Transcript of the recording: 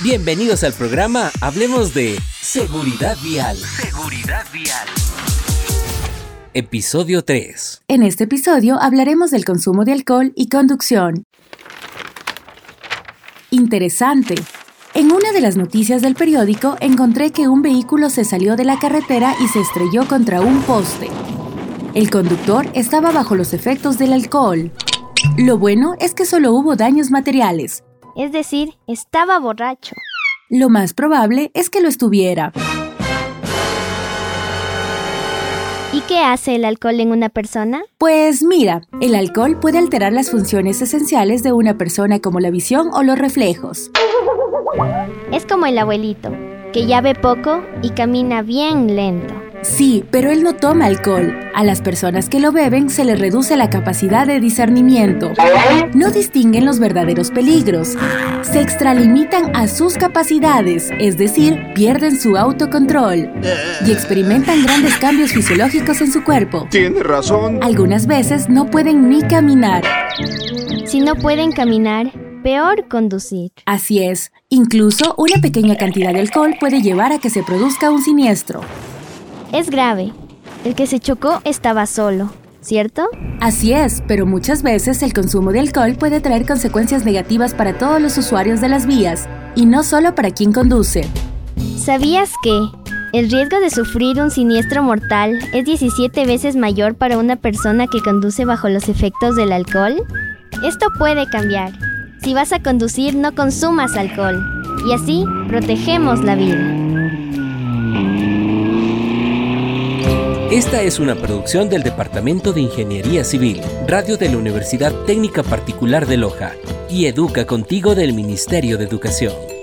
Bienvenidos al programa Hablemos de Seguridad Vial. Seguridad Vial. Episodio 3. En este episodio hablaremos del consumo de alcohol y conducción. Interesante. En una de las noticias del periódico encontré que un vehículo se salió de la carretera y se estrelló contra un poste. El conductor estaba bajo los efectos del alcohol. Lo bueno es que solo hubo daños materiales. Es decir, estaba borracho. Lo más probable es que lo estuviera. ¿Y qué hace el alcohol en una persona? Pues mira, el alcohol puede alterar las funciones esenciales de una persona como la visión o los reflejos. Es como el abuelito, que ya ve poco y camina bien lento. Sí, pero él no toma alcohol. A las personas que lo beben se les reduce la capacidad de discernimiento. No distinguen los verdaderos peligros. Se extralimitan a sus capacidades, es decir, pierden su autocontrol. Y experimentan grandes cambios fisiológicos en su cuerpo. Tiene razón. Algunas veces no pueden ni caminar. Si no pueden caminar, peor conducir. Así es, incluso una pequeña cantidad de alcohol puede llevar a que se produzca un siniestro. Es grave. El que se chocó estaba solo, ¿cierto? Así es, pero muchas veces el consumo de alcohol puede traer consecuencias negativas para todos los usuarios de las vías, y no solo para quien conduce. ¿Sabías que el riesgo de sufrir un siniestro mortal es 17 veces mayor para una persona que conduce bajo los efectos del alcohol? Esto puede cambiar. Si vas a conducir, no consumas alcohol, y así protegemos la vida. Esta es una producción del Departamento de Ingeniería Civil, Radio de la Universidad Técnica Particular de Loja y Educa Contigo del Ministerio de Educación.